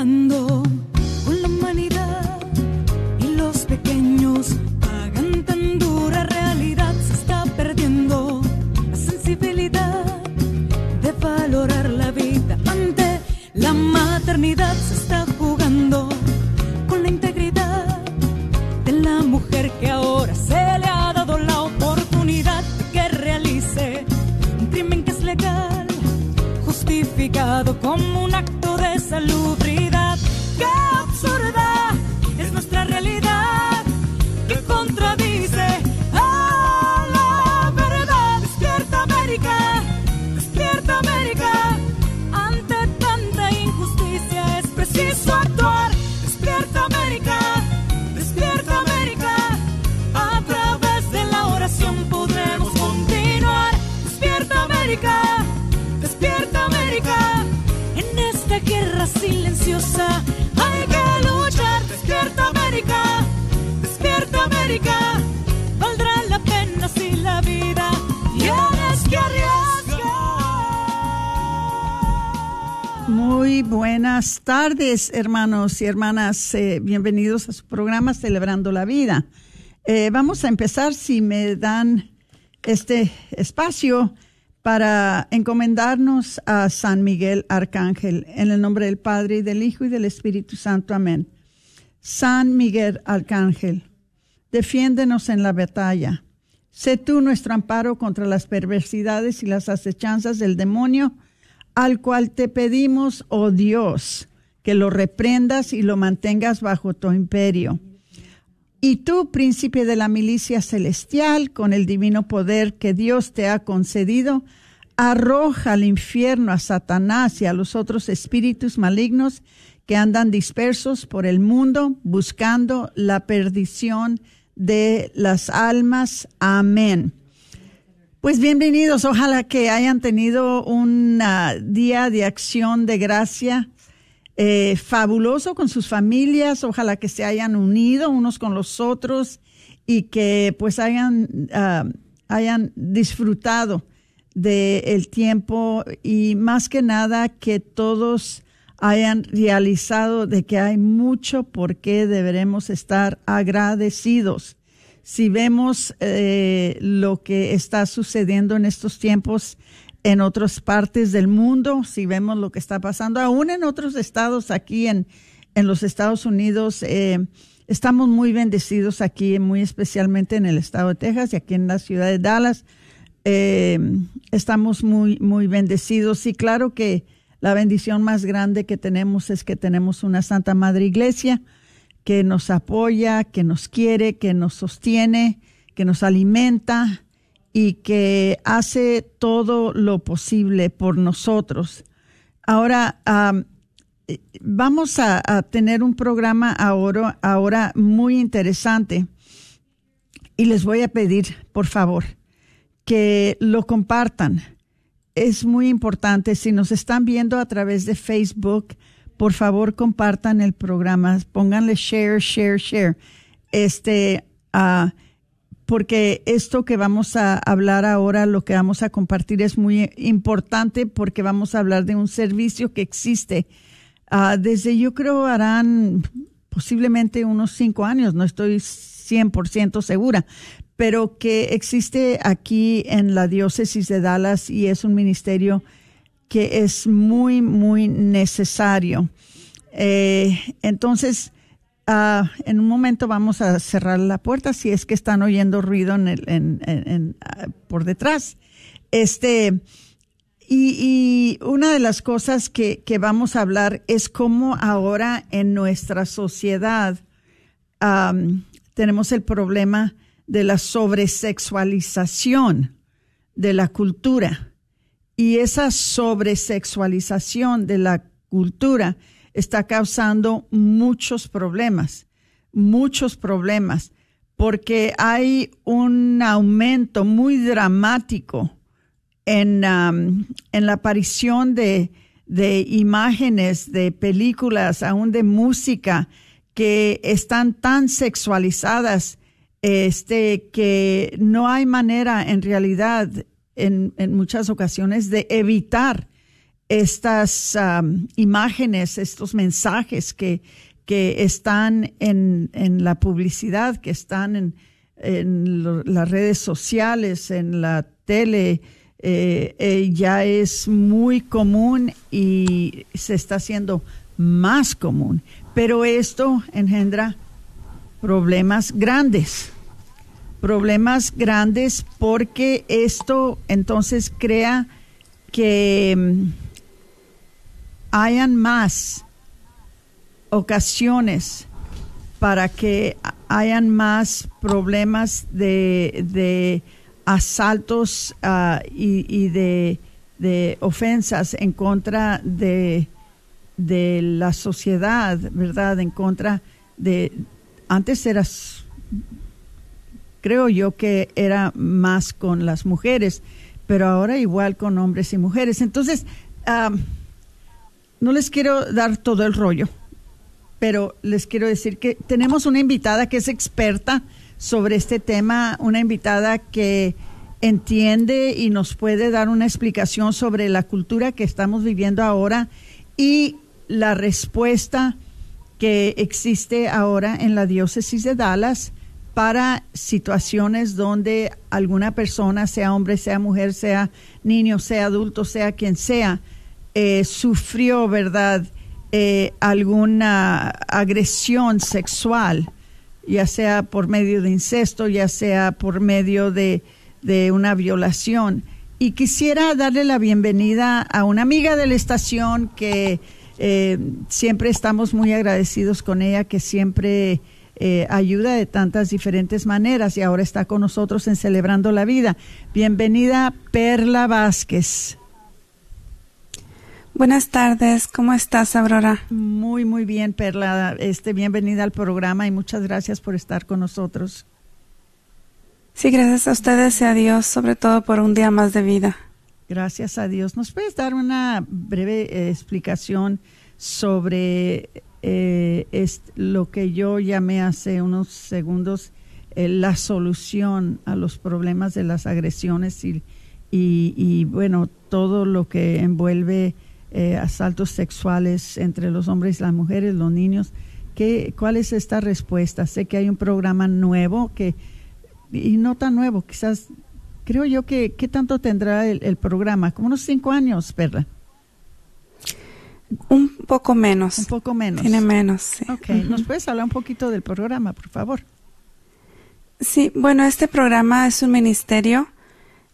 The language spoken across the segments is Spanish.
Está hermanos y hermanas. Eh, bienvenidos a su programa Celebrando la Vida. Eh, vamos a empezar, si me dan este espacio, para encomendarnos a San Miguel Arcángel, en el nombre del Padre, y del Hijo y del Espíritu Santo. Amén. San Miguel Arcángel, defiéndenos en la batalla. Sé tú nuestro amparo contra las perversidades y las acechanzas del demonio, al cual te pedimos, oh Dios, que lo reprendas y lo mantengas bajo tu imperio. Y tú, príncipe de la milicia celestial, con el divino poder que Dios te ha concedido, arroja al infierno a Satanás y a los otros espíritus malignos que andan dispersos por el mundo buscando la perdición de las almas. Amén. Pues bienvenidos, ojalá que hayan tenido un ah, día de acción de gracia eh, fabuloso con sus familias, ojalá que se hayan unido unos con los otros y que pues hayan, ah, hayan disfrutado del tiempo y más que nada que todos hayan realizado de que hay mucho por qué deberemos estar agradecidos. Si vemos eh, lo que está sucediendo en estos tiempos en otras partes del mundo, si vemos lo que está pasando, aún en otros estados aquí en, en los Estados Unidos, eh, estamos muy bendecidos aquí, muy especialmente en el estado de Texas y aquí en la ciudad de Dallas. Eh, estamos muy, muy bendecidos y claro que la bendición más grande que tenemos es que tenemos una Santa Madre Iglesia que nos apoya, que nos quiere, que nos sostiene, que nos alimenta y que hace todo lo posible por nosotros. Ahora, um, vamos a, a, tener un programa ahora, ahora muy interesante y les voy a pedir, por favor, que lo compartan. Es muy importante. Si nos están viendo a través de Facebook, por favor compartan el programa, pónganle share, share, share. Este, uh, porque esto que vamos a hablar ahora, lo que vamos a compartir es muy importante porque vamos a hablar de un servicio que existe uh, desde yo creo harán posiblemente unos cinco años, no estoy 100% segura, pero que existe aquí en la diócesis de Dallas y es un ministerio que es muy, muy necesario. Eh, entonces, Uh, en un momento vamos a cerrar la puerta si es que están oyendo ruido en el, en, en, uh, por detrás. Este, y, una de las cosas que, que, vamos a hablar es cómo ahora en nuestra sociedad tenemos el problema de la sobresexualización de la cultura. Y esa sobresexualización de la cultura está causando muchos problemas, muchos problemas, porque hay un aumento muy dramático en, en la aparición de, de imágenes, de películas, aún de música, que están tan sexualizadas este, que no hay manera en realidad en, en muchas ocasiones de evitar estas imágenes, estos mensajes que, que están en, en, la publicidad, que están en, en las redes sociales, en la tele, eh, eh, ya es muy común y se está haciendo más común. Pero esto engendra problemas grandes, problemas grandes porque esto entonces crea que mm, hayan más ocasiones para que hayan más problemas de, asaltos ah, y, de, ofensas en contra de, de la sociedad, ¿verdad? En contra de... Antes eras, creo yo que era más con las mujeres, pero ahora igual con hombres y mujeres. Entonces, no les quiero dar todo el rollo, pero les quiero decir que tenemos una invitada que es experta sobre este tema, una invitada que entiende y nos puede dar una explicación sobre la cultura que estamos viviendo ahora y la respuesta que existe ahora en la diócesis de Dallas para situaciones donde alguna persona, sea hombre, sea mujer, sea niño, sea adulto, sea quien sea, eh, sufrió, ¿verdad?, eh, alguna agresión sexual, ya sea por medio de incesto, ya sea por medio de, de una violación. Y quisiera darle la bienvenida a una amiga de la estación que eh, siempre estamos muy agradecidos con ella, que siempre eh, ayuda de tantas diferentes maneras y ahora está con nosotros en Celebrando la Vida. Bienvenida, Perla Vázquez. Buenas tardes, ¿cómo estás, Aurora? Muy, muy bien, Perla. Este, bienvenida al programa y muchas gracias por estar con nosotros. Sí, gracias a ustedes y a Dios, sobre todo por un día más de vida. Gracias a Dios. ¿Nos puedes dar una breve eh, explicación sobre eh, lo que yo llamé hace unos segundos eh, la solución a los problemas de las agresiones y, y, y bueno, todo lo que envuelve eh, asaltos sexuales entre los hombres y las mujeres, los niños. ¿Qué, ¿Cuál es esta respuesta? Sé que hay un programa nuevo que, y no tan nuevo, quizás, creo yo que, ¿qué tanto tendrá el, programa? Como unos cinco años, ¿verdad? Un poco menos. Un poco menos. Tiene menos, sí. Ok, ¿nos puedes hablar un poquito del programa, por favor? Sí, bueno, este programa es un ministerio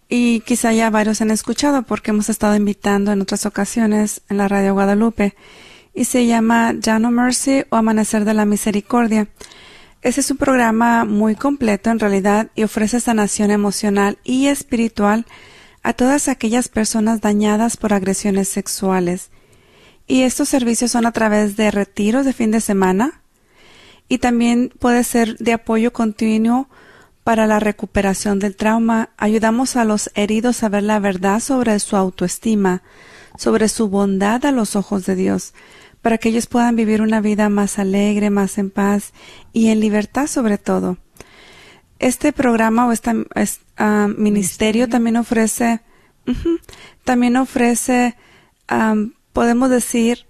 y quizá ya varios han escuchado porque hemos estado invitando en otras ocasiones en la radio Guadalupe y se llama Jano Mercy o Amanecer de la Misericordia. Ese es un programa muy completo en realidad y ofrece sanación emocional y espiritual a todas aquellas personas dañadas por agresiones sexuales. Y estos servicios son a través de retiros de fin de semana y también puede ser de apoyo continuo para la recuperación del trauma, ayudamos a los heridos a ver la verdad sobre su autoestima, sobre su bondad a los ojos de Dios, para que ellos puedan vivir una vida más alegre, más en paz y en libertad sobre todo. Este programa o este ministerio también ofrece, también ofrece, podemos decir,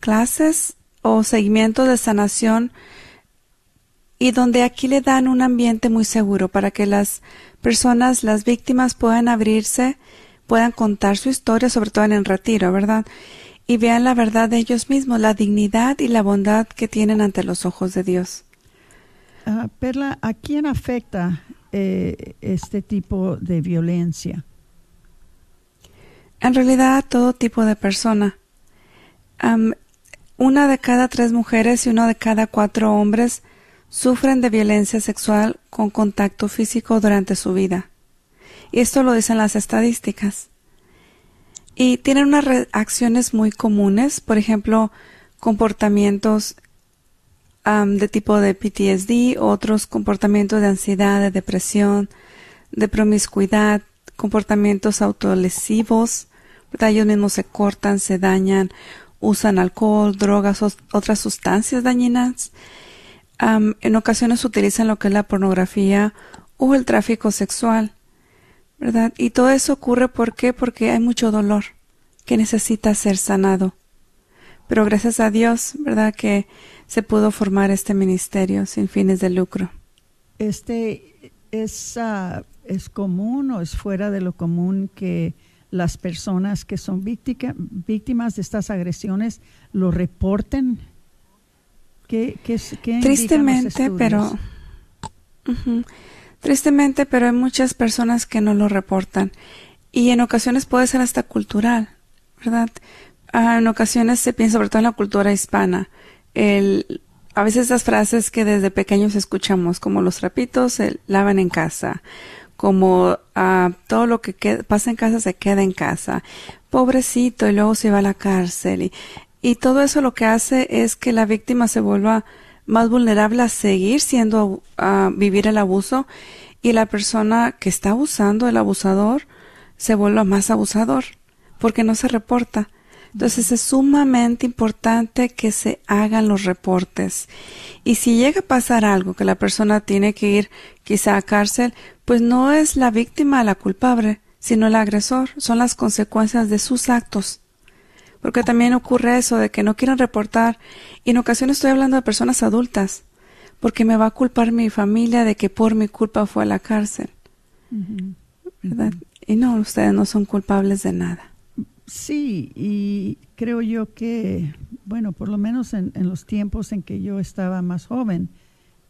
clases o seguimiento de sanación y donde aquí le dan un ambiente muy seguro para que las personas, las víctimas puedan abrirse, puedan contar su historia, sobre todo en el retiro, ¿verdad? Y vean la verdad de ellos mismos, la dignidad y la bondad que tienen ante los ojos de Dios. Ah, Perla, ¿a quién afecta eh, este tipo de violencia? En realidad a todo tipo de persona. una de cada tres mujeres y uno de cada cuatro hombres sufren de violencia sexual con contacto físico durante su vida. Y esto lo dicen las estadísticas. y tienen unas reacciones muy comunes, por ejemplo, comportamientos de tipo de PTSD, otros comportamientos de ansiedad, de depresión, de promiscuidad, comportamientos autolesivos, ellos mismos se cortan, se dañan, usan alcohol, drogas, otras sustancias dañinas. En ocasiones utilizan lo que es la pornografía o el tráfico sexual, ¿verdad? Y todo eso ocurre ¿por qué? porque hay mucho dolor que necesita ser sanado. Pero gracias a Dios, ¿verdad? Que se pudo formar este ministerio sin fines de lucro. Este es, ah, es común o es fuera de lo común que las personas que son víctimas de estas agresiones lo reporten? ¿Qué, qué, Tristemente, pero... Tristemente, pero hay muchas personas que no lo reportan. Y en ocasiones puede ser hasta cultural, ¿verdad? Ah, en ocasiones se piensa, sobre todo en la cultura hispana, el, a veces esas frases que desde pequeños escuchamos, como los trapitos se lavan en casa, como uh, todo lo que pasa en casa se queda en casa, pobrecito, y luego se va a la cárcel. Y, y todo eso lo que hace es que la víctima se vuelva más vulnerable a seguir siendo, a vivir el abuso y la persona que está abusando, el abusador, se vuelva más abusador porque no se reporta. Entonces es sumamente importante que se hagan los reportes. Y si llega a pasar algo que la persona tiene que ir quizá a cárcel, pues no es la víctima la culpable, sino el agresor. Son las consecuencias de sus actos. Porque también ocurre eso de que no quieren reportar. Y en ocasiones estoy hablando de personas adultas. Porque me va a culpar mi familia de que por mi culpa fue a la cárcel. ¿Verdad? Y no, ustedes no son culpables de nada. Sí, y creo yo que, bueno, por lo menos en, los tiempos en que yo estaba más joven,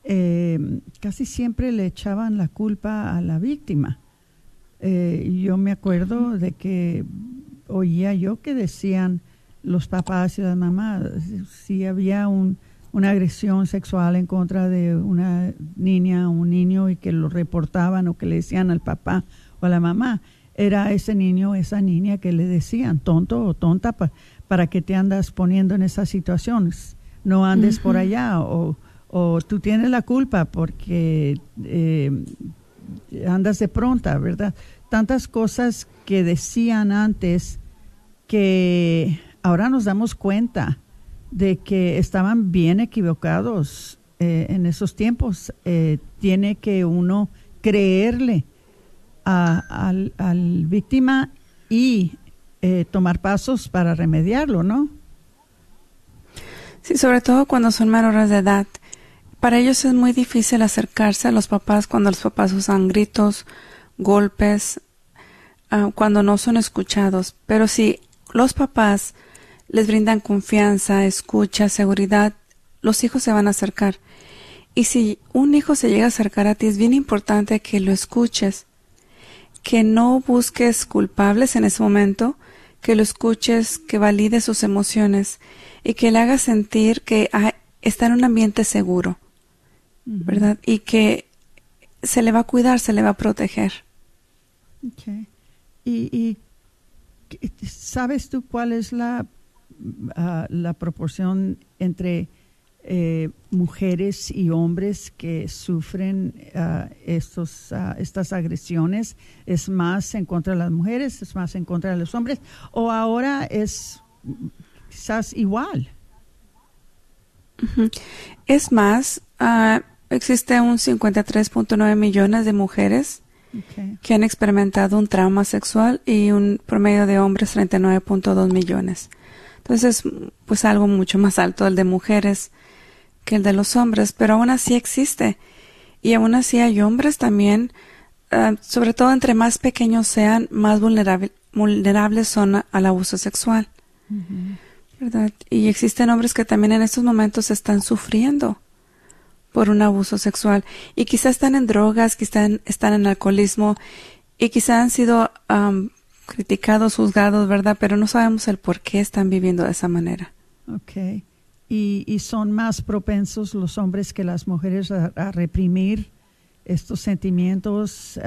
eh, casi siempre le echaban la culpa a la víctima. Eh, yo me acuerdo de que oía yo que decían los papás y las mamás, si había un, una agresión sexual en contra de una niña o un niño y que lo reportaban o que le decían al papá o a la mamá, era ese niño, esa niña que le decían tonto o tonta para que te andas poniendo en esas situaciones, no andes por allá o, o, tú tienes la culpa porque eh, andas de pronta, ¿verdad? Tantas cosas que decían antes que ahora nos damos cuenta de que estaban bien equivocados eh, en esos tiempos. Eh, tiene que uno creerle al, al, víctima y eh, tomar pasos para remediarlo, ¿no? Sí, sobre todo cuando son menores de edad. Para ellos es muy difícil acercarse a los papás cuando los papás usan gritos, golpes, ah, cuando no son escuchados. Pero si los papás les brindan confianza, escucha, seguridad, los hijos se van a acercar. Y si un hijo se llega a acercar a ti, es bien importante que lo escuches que no busques culpables en ese momento, que lo escuches, que valide sus emociones y que le hagas sentir que está en un ambiente seguro, ¿verdad? Y que se le va a cuidar, se le va a proteger. Okay. ¿Y, sabes tú cuál es la, ah, la proporción entre eh, mujeres y hombres que sufren ah, estos, ah, estas agresiones? ¿Es más en contra de las mujeres? ¿Es más en contra de los hombres? ¿O ahora es quizás igual? Es más, existe un 53.9 millones de mujeres que han experimentado un trauma sexual y un promedio de hombres 39.2 millones. Entonces, pues algo mucho más alto el de mujeres que el de los hombres, pero aún así existe. Y aún así hay hombres también, ah, sobre todo entre más pequeños sean, más vulnerables son al abuso sexual. ¿Verdad? Y existen hombres que también en estos momentos están sufriendo por un abuso sexual y quizás están en drogas, quizás están en alcoholismo y quizás han sido criticados, juzgados, ¿verdad? Pero no sabemos el por qué están viviendo de esa manera. Okay y, son más propensos los hombres que las mujeres a, reprimir estos sentimientos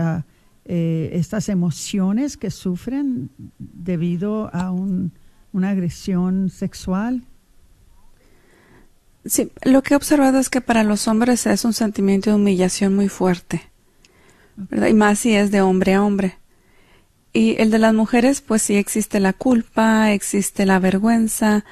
eh, estas emociones que sufren debido a un, una agresión sexual? Sí, lo que he observado es que para los hombres es un sentimiento de humillación muy fuerte, ¿verdad? Y más si es de hombre a hombre. Y el de las mujeres, pues sí existe la culpa, existe la vergüenza,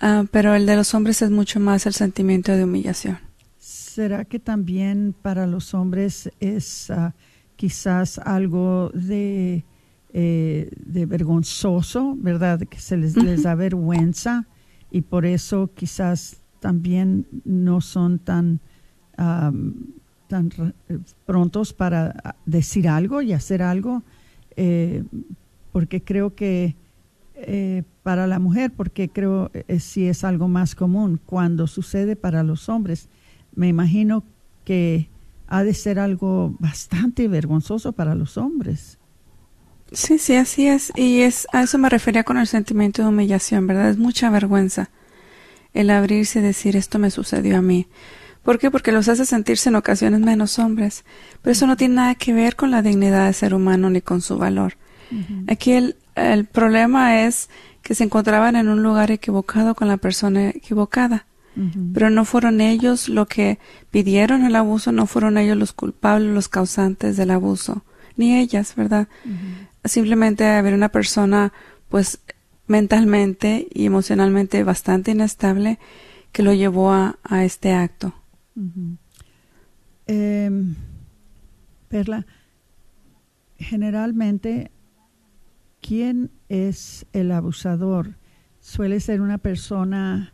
uh, pero el de los hombres es mucho más el sentimiento de humillación. ¿Será que también para los hombres es uh, quizás algo de, eh, de vergonzoso, verdad? Que se les, les da vergüenza y por eso quizás también no son tan, tan prontos para decir algo y hacer algo, eh, porque creo que eh, para la mujer, porque creo eh, sí es algo más común. Cuando sucede para los hombres, me imagino que ha de ser algo bastante vergonzoso para los hombres. Sí, sí, así es. Y es a eso me refería con el sentimiento de humillación, ¿verdad? Es mucha vergüenza el abrirse y decir esto me sucedió a mí. ¿Por qué? Porque los hace sentirse en ocasiones menos hombres. Pero eso no tiene nada que ver con la dignidad de ser humano ni con su valor. Aquí el, el problema es que se encontraban en un lugar equivocado con la persona equivocada. Pero no fueron ellos lo que pidieron el abuso, no fueron ellos los culpables, los causantes del abuso, ni ellas, ¿verdad? Simplemente haber una persona, pues, mentalmente y emocionalmente bastante inestable que lo llevó a, a este acto. eh, Perla, generalmente, ¿quién es el abusador? ¿Suele ser una persona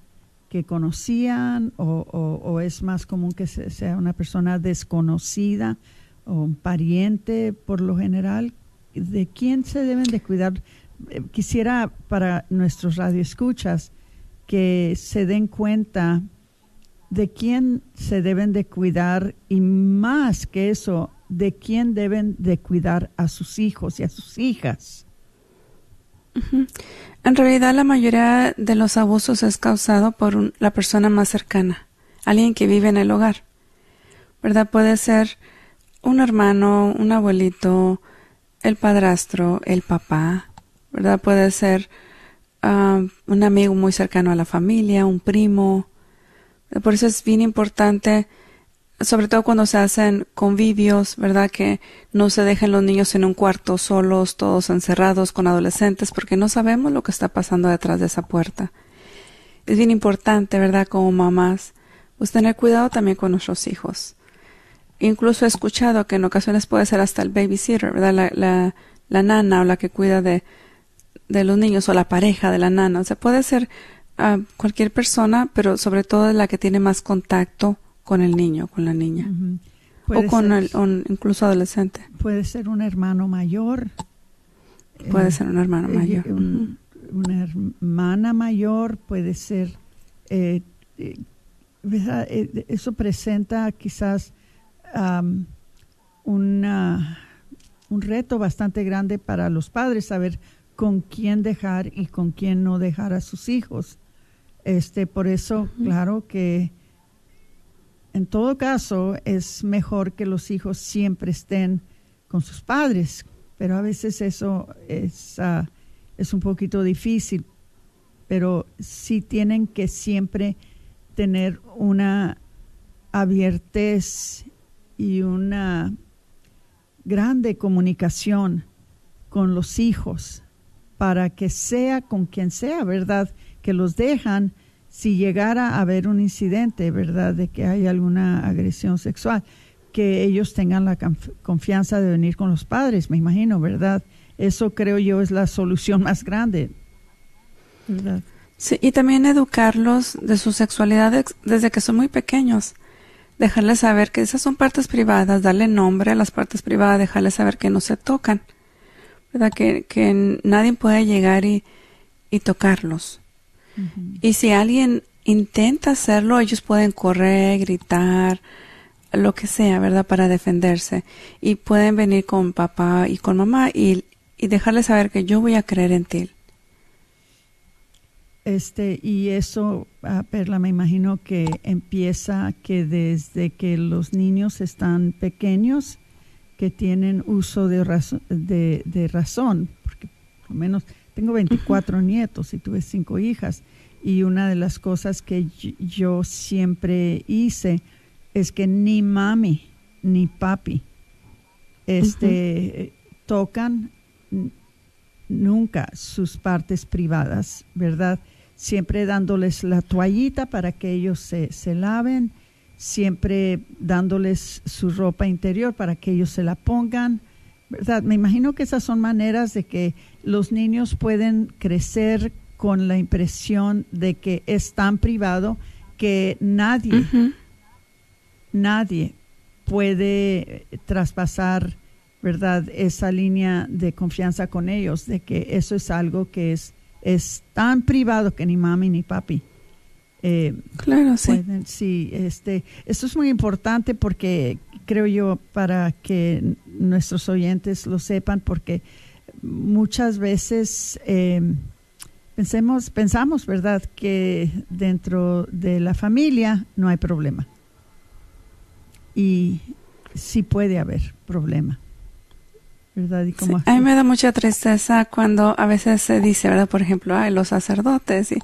que conocían o, o, es más común que sea una persona desconocida o un pariente por lo general? ¿De quién se deben de cuidar? Quisiera para nuestros radioescuchas que se den cuenta de quién se deben de cuidar y más que eso, de quién deben de cuidar a sus hijos y a sus hijas. En realidad la mayoría de los abusos es causado por un, la persona más cercana, alguien que vive en el hogar. ¿Verdad? Puede ser un hermano, un abuelito, el padrastro, el papá, ¿verdad? Puede ser uh, un amigo muy cercano a la familia, un primo. Por eso es bien importante, sobre todo cuando se hacen convivios, ¿verdad? Que no se dejen los niños en un cuarto solos, todos encerrados con adolescentes, porque no sabemos lo que está pasando detrás de esa puerta. Es bien importante, ¿verdad? Como mamás, pues tener cuidado también con nuestros hijos. Incluso he escuchado que en ocasiones puede ser hasta el babysitter, ¿verdad? La, la, la nana o la que cuida de, de los niños o la pareja de la nana. O sea, puede ser uh, cualquier persona, pero sobre todo la que tiene más contacto con el niño, con la niña. Uh -huh. O con ser, el, o incluso adolescente. Puede ser un hermano mayor. Puede eh, ser un hermano mayor. Eh, un, una hermana mayor, puede ser... Eh, eso presenta quizás um, una, un reto bastante grande para los padres, saber con quién dejar y con quién no dejar a sus hijos. Este, por eso, claro que en todo caso es mejor que los hijos siempre estén con sus padres, pero a veces eso es, uh, es un poquito difícil, pero sí tienen que siempre tener una abiertez y una grande comunicación con los hijos para que sea con quien sea, ¿verdad? Que los dejan si llegara a haber un incidente, ¿verdad? De que hay alguna agresión sexual, que ellos tengan la confianza de venir con los padres, me imagino, ¿verdad? Eso creo yo es la solución más grande, ¿verdad? Sí, y también educarlos de su sexualidad desde que son muy pequeños. Dejarles saber que esas son partes privadas, darle nombre a las partes privadas, dejarles saber que no se tocan ¿verdad? Que, que nadie puede llegar y, y tocarlos. Uh -huh. Y si alguien intenta hacerlo, ellos pueden correr, gritar, lo que sea, ¿verdad? Para defenderse. Y pueden venir con papá y con mamá y, y dejarles saber que yo voy a creer en ti. Este, y eso, uh, Perla, me imagino que empieza que desde que los niños están pequeños, que tienen uso de, de, de razón, porque por lo menos tengo 24 nietos y tuve cinco hijas y una de las cosas que yo siempre hice es que ni mami ni papi este tocan nunca sus partes privadas, ¿verdad? Siempre dándoles la toallita para que ellos se, se laven, siempre dándoles su ropa interior para que ellos se la pongan, ¿verdad? Me imagino que esas son maneras de que los niños pueden crecer con la impresión de que es tan privado que nadie, nadie puede traspasar, ¿verdad?, esa línea de confianza con ellos, de que eso es algo que es, es tan privado que ni mami ni papi. Eh, claro, sí. sí, este, esto es muy importante porque creo yo para que nuestros oyentes lo sepan, porque muchas veces eh, Pensemos, pensamos, ¿verdad?, que dentro de la familia no hay problema. Y sí puede haber problema. ¿Verdad? ¿Y a mí me da mucha tristeza cuando a veces se dice, ¿verdad? Por ejemplo, hay los sacerdotes. Y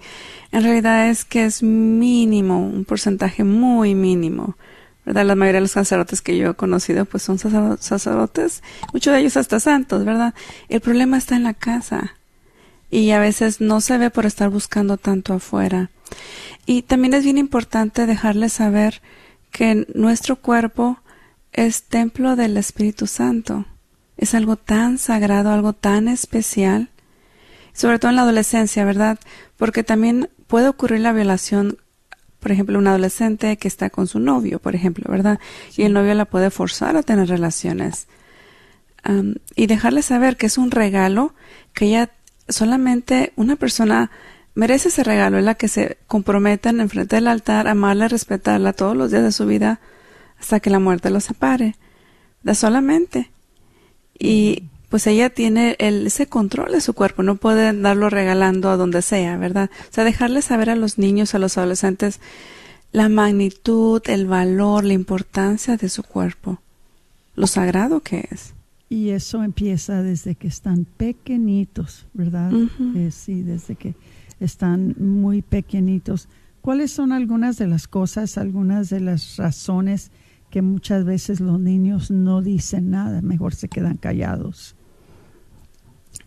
en realidad es que es mínimo, un porcentaje muy mínimo. ¿verdad? La mayoría de los sacerdotes que yo he conocido pues son sacerdotes, muchos de ellos hasta santos, ¿verdad? El problema está en la casa y a veces no se ve por estar buscando tanto afuera. Y también es bien importante dejarles saber que nuestro cuerpo es templo del Espíritu Santo. Es algo tan sagrado, algo tan especial, sobre todo en la adolescencia, ¿verdad? Porque también puede ocurrir la violación, por ejemplo, un adolescente que está con su novio, por ejemplo, ¿verdad? Y el novio la puede forzar a tener relaciones. y dejarles saber que es un regalo que ella solamente una persona merece ese regalo, es la que se comprometen en frente del altar, amarla, respetarla todos los días de su vida hasta que la muerte los separe. De solamente. Y pues ella tiene el, ese control de su cuerpo, no puede darlo regalando a donde sea, ¿verdad? O sea, dejarle saber a los niños, a los adolescentes, la magnitud, el valor, la importancia de su cuerpo, lo sagrado que es. Y eso empieza desde que están pequeñitos, ¿verdad? Eh, sí, desde que están muy pequeñitos. ¿Cuáles son algunas de las cosas, algunas de las razones que muchas veces los niños no dicen nada, mejor se quedan callados?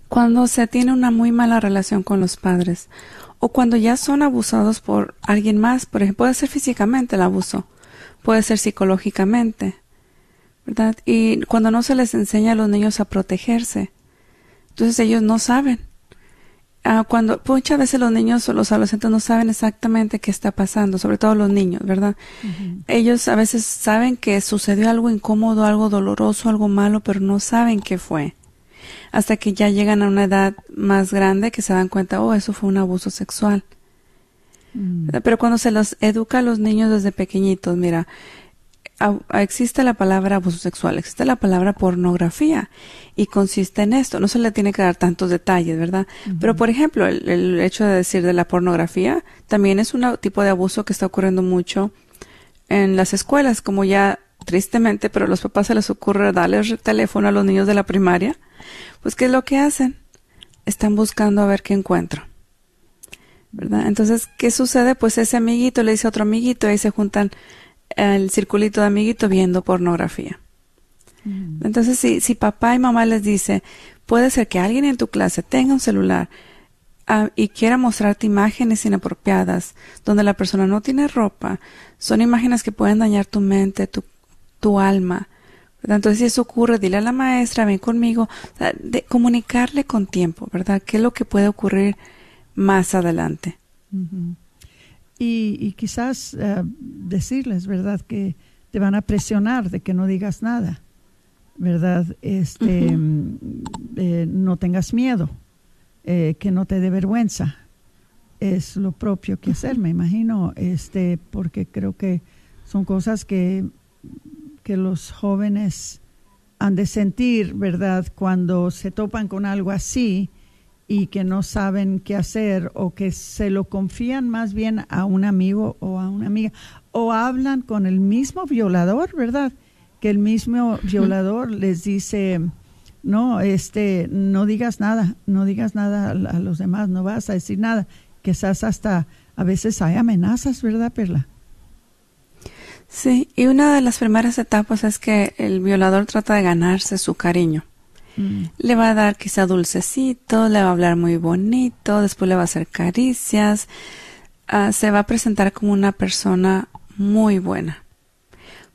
Cuando se tiene una muy mala relación con los padres o cuando ya son abusados por alguien más, por ejemplo, puede ser físicamente el abuso, puede ser psicológicamente, y cuando no se les enseña a los niños a protegerse, entonces ellos no saben. Ah, cuando muchas veces los niños o los adolescentes no saben exactamente qué está pasando, sobre todo los niños, ¿verdad? Ellos a veces saben que sucedió algo incómodo, algo doloroso, algo malo, pero no saben qué fue. Hasta que ya llegan a una edad más grande que se dan cuenta, oh, eso fue un abuso sexual. Mm. Pero cuando se los educa a los niños desde pequeñitos, mira, existe la palabra abuso sexual, existe la palabra pornografía y consiste en esto. No se le tiene que dar tantos detalles, ¿verdad? Pero, por ejemplo, el, hecho de decir de la pornografía también es un tipo de abuso que está ocurriendo mucho en las escuelas, como ya tristemente, pero a los papás se les ocurre darles el teléfono a los niños de la primaria. Pues, ¿qué es lo que hacen? Están buscando a ver qué encuentro. ¿Verdad? Entonces, ¿qué sucede? Pues ese amiguito le dice a otro amiguito y ahí se juntan el circulito de amiguito viendo pornografía. Mm. Entonces, si, si papá y mamá les dice, puede ser que alguien en tu clase tenga un celular ah, y quiera mostrarte imágenes inapropiadas, donde la persona no tiene ropa, son imágenes que pueden dañar tu mente, tu, tu alma. Entonces, si eso ocurre, dile a la maestra, ven conmigo, de comunicarle con tiempo, ¿verdad? ¿Qué es lo que puede ocurrir más adelante? Y, quizás eh, decirles, ¿verdad?, que te van a presionar de que no digas nada, ¿verdad? Este, mm, eh, no tengas miedo, eh, que no te dé vergüenza. Es lo propio que hacer, me imagino, este, porque creo que son cosas que, que los jóvenes han de sentir, ¿verdad? Cuando se topan con algo así, y que no saben qué hacer o que se lo confían más bien a un amigo o a una amiga o hablan con el mismo violador, ¿verdad? que el mismo violador les dice, no, este, no digas nada, no digas nada a, los demás, no vas a decir nada. Quizás hasta a veces hay amenazas, ¿verdad, Perla? Sí, y una de las primeras etapas es que el violador trata de ganarse su cariño. Mm. Le va a dar quizá dulcecito, le va a hablar muy bonito, después le va a hacer caricias, ah, se va a presentar como una persona muy buena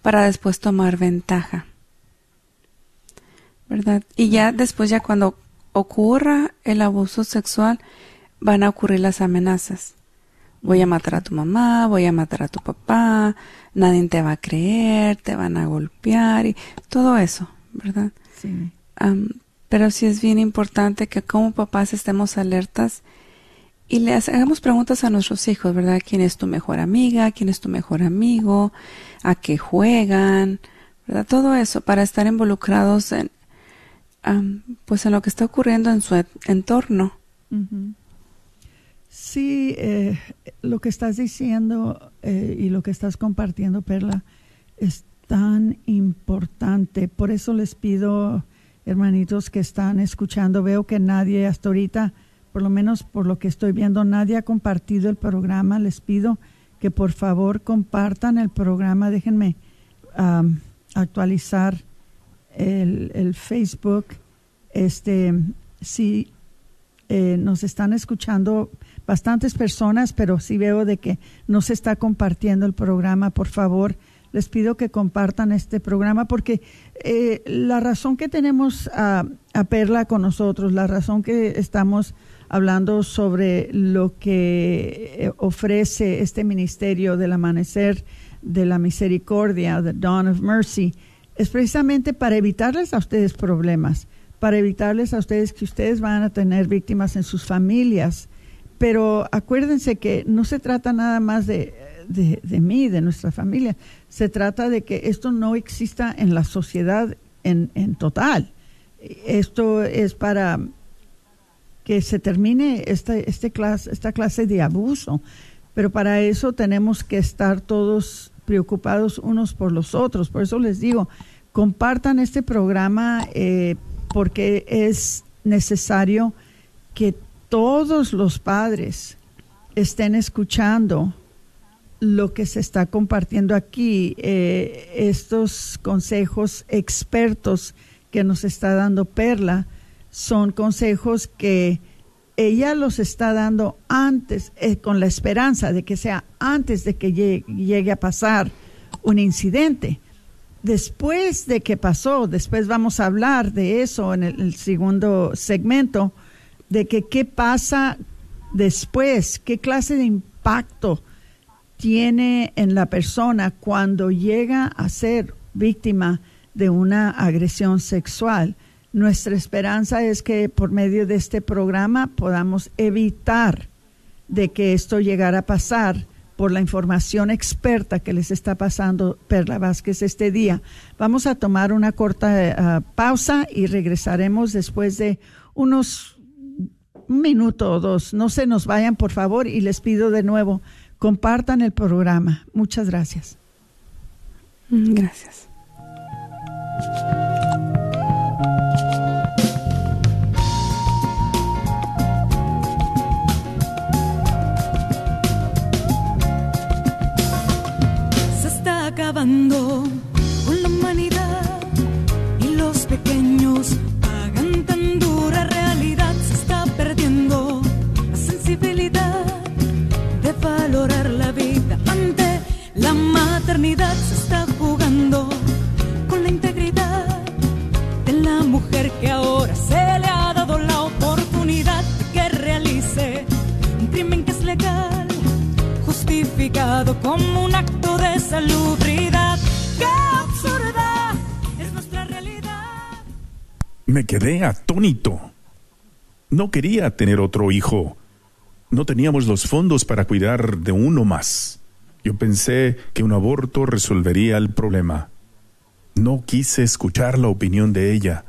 para después tomar ventaja. ¿Verdad? Y ya después, ya cuando ocurra el abuso sexual, van a ocurrir las amenazas. Voy a matar a tu mamá, voy a matar a tu papá, nadie te va a creer, te van a golpear y todo eso, ¿verdad? Sí. Pero sí es bien importante que como papás estemos alertas y le hagamos preguntas a nuestros hijos, ¿verdad? ¿Quién es tu mejor amiga? ¿Quién es tu mejor amigo? ¿A qué juegan? Todo eso para estar involucrados en, pues en lo que está ocurriendo en su entorno. Sí, eh, lo que estás diciendo eh, y lo que estás compartiendo, Perla, es tan importante. Por eso les pido, hermanitos que están escuchando, veo que nadie hasta ahorita por lo menos por lo que estoy viendo, nadie ha compartido el programa. Les pido que por favor compartan el programa. Déjenme actualizar el, Facebook. Este, si eh, nos están escuchando bastantes personas, pero sí veo de que no se está compartiendo el programa. Por favor, les pido que compartan este programa porque eh, la razón que tenemos a, a Perla con nosotros, la razón que estamos hablando sobre lo que eh, ofrece este ministerio del amanecer de la misericordia, the dawn of mercy, es precisamente para evitarles a ustedes problemas, para evitarles a ustedes que ustedes van a tener víctimas en sus familias. Pero acuérdense que no se trata nada más de, de, mí, de nuestra familia, se trata de que esto no exista en la sociedad en, en total. Esto es para que se termine este, este clase, esta clase de abuso. Pero para eso tenemos que estar todos preocupados unos por los otros. Por eso les digo, compartan este programa eh, porque es necesario que todos los padres estén escuchando lo que se está compartiendo aquí, eh, estos consejos expertos que nos está dando Perla son consejos que ella los está dando antes, eh, con la esperanza de que sea antes de que llegue, a pasar un incidente. Después de que pasó, después vamos a hablar de eso en el, segundo segmento, de que qué pasa después, qué clase de impacto tiene en la persona cuando llega a ser víctima de una agresión sexual. Nuestra esperanza es que por medio de este programa podamos evitar de que esto llegara a pasar por la información experta que les está pasando Perla Vázquez este día. Vamos a tomar una corta eh, pausa y regresaremos después de unos un minuto o dos. No se nos vayan, por favor, y les pido de nuevo, compartan el programa. Muchas gracias. Gracias. con mujer que ahora se le ha dado la oportunidad de que realice un crimen que es legal justificado como un acto de salubridad. ¡Qué absurda es nuestra realidad! Me quedé atónito. No quería tener otro hijo. No teníamos los fondos para cuidar de uno más. Yo pensé que un aborto resolvería el problema. No quise escuchar la opinión de ella.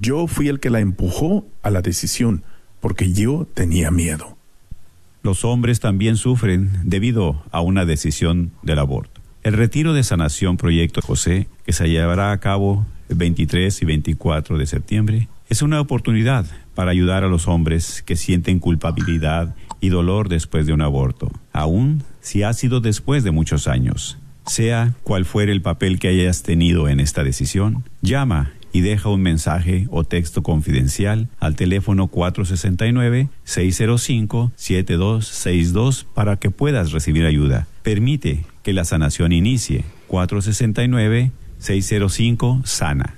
Yo fui el que la empujó a la decisión porque yo tenía miedo. Los hombres también sufren debido a una decisión del aborto. El retiro de sanación Proyecto José, que se llevará a cabo el 23 y 24 de septiembre, es una oportunidad para ayudar a los hombres que sienten culpabilidad y dolor después de un aborto, aun si ha sido después de muchos años. Sea cual fuere el papel que hayas tenido en esta decisión, llama y deja un mensaje o texto confidencial al teléfono 469-605-7262 para que puedas recibir ayuda. Permite que la sanación inicie. 469-605-SANA.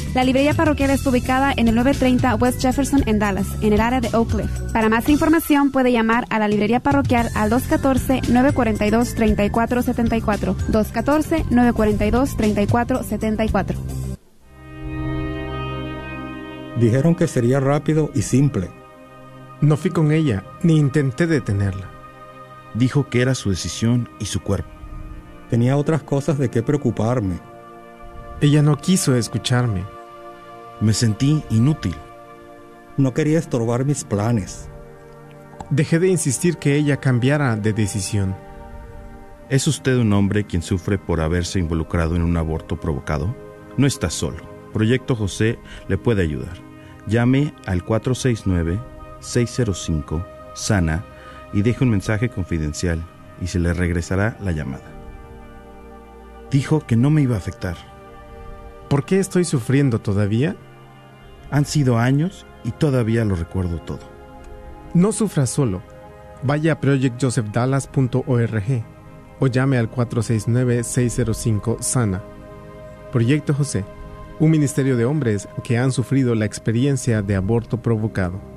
La librería parroquial está ubicada en el 930 West Jefferson en Dallas, en el área de Oak Cliff. Para más información puede llamar a la librería parroquial al 214-942-3474. 214-942-3474. Dijeron que sería rápido y simple. No fui con ella, ni intenté detenerla. Dijo que era su decisión y su cuerpo. Tenía otras cosas de qué preocuparme. Ella no quiso escucharme. Me sentí inútil. No quería estorbar mis planes. Dejé de insistir que ella cambiara de decisión. ¿Es usted un hombre quien sufre por haberse involucrado en un aborto provocado? No está solo. Proyecto José le puede ayudar. Llame al 469-605-SANA y deje un mensaje confidencial y se le regresará la llamada. Dijo que no me iba a afectar. ¿Por qué estoy sufriendo todavía? Han sido años y todavía lo recuerdo todo. No sufra solo. Vaya a projectjosephdallas.org o llame al 469-605-SANA. Proyecto José, un ministerio de hombres que han sufrido la experiencia de aborto provocado.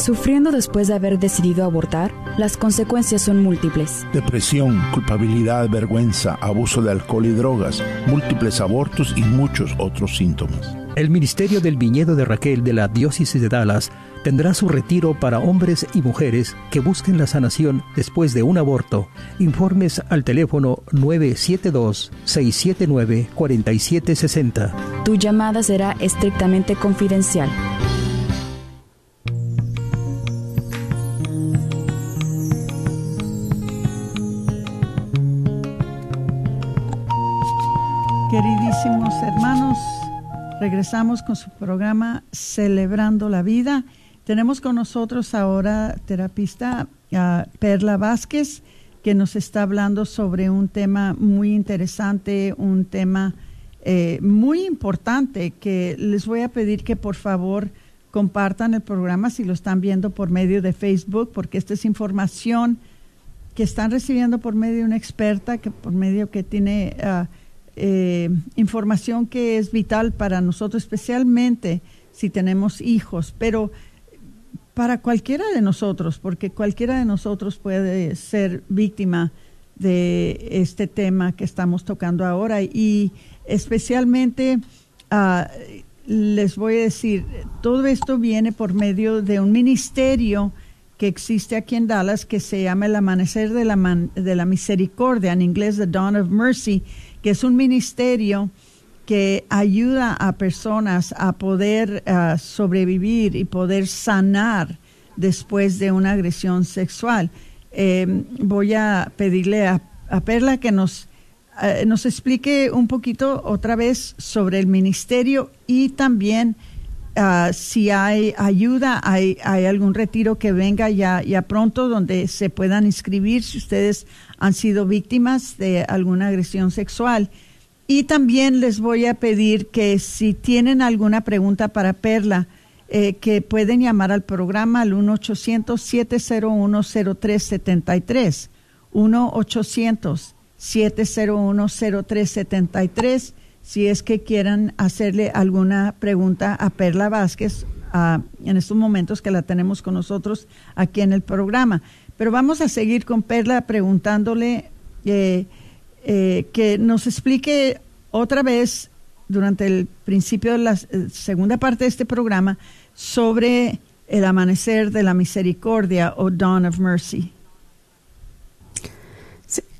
Sufriendo después de haber decidido abortar, las consecuencias son múltiples. Depresión, culpabilidad, vergüenza, abuso de alcohol y drogas, múltiples abortos y muchos otros síntomas. El Ministerio del Viñedo de Raquel de la Diócesis de Dallas tendrá su retiro para hombres y mujeres que busquen la sanación después de un aborto. Informes al teléfono 972-679-4760. Tu llamada será estrictamente confidencial. Queridísimos hermanos, regresamos con su programa Celebrando la Vida. Tenemos con nosotros ahora terapista Perla Vázquez, que nos está hablando sobre un tema muy interesante, un tema eh, muy importante, que les voy a pedir que por favor compartan el programa si lo están viendo por medio de Facebook, porque esta es información que están recibiendo por medio de una experta, que por medio que tiene... Uh, eh, información que es vital para nosotros, especialmente si tenemos hijos, pero para cualquiera de nosotros, porque cualquiera de nosotros puede ser víctima de este tema que estamos tocando ahora. Y especialmente uh, les voy a decir, todo esto viene por medio de un ministerio que existe aquí en Dallas que se llama el Amanecer de la, Man de la Misericordia, en inglés The Dawn of Mercy, que es un ministerio que ayuda a personas a poder ah, sobrevivir y poder sanar después de una agresión sexual. Eh, voy a pedirle a, a Perla que nos, eh, nos explique un poquito otra vez sobre el ministerio y también ah, si hay ayuda, hay, algún retiro que venga ya, ya pronto donde se puedan inscribir si ustedes han sido víctimas de alguna agresión sexual. Y también les voy a pedir que si tienen alguna pregunta para Perla, eh, que pueden llamar al programa al 1-800-701-0373. 1-800-701-0373. Si es que quieran hacerle alguna pregunta a Perla Vázquez en estos momentos que la tenemos con nosotros aquí en el programa. Pero vamos a seguir con Perla preguntándole eh, eh, que nos explique otra vez durante el principio de la eh, segunda parte de este programa sobre el amanecer de la misericordia o Dawn of Mercy.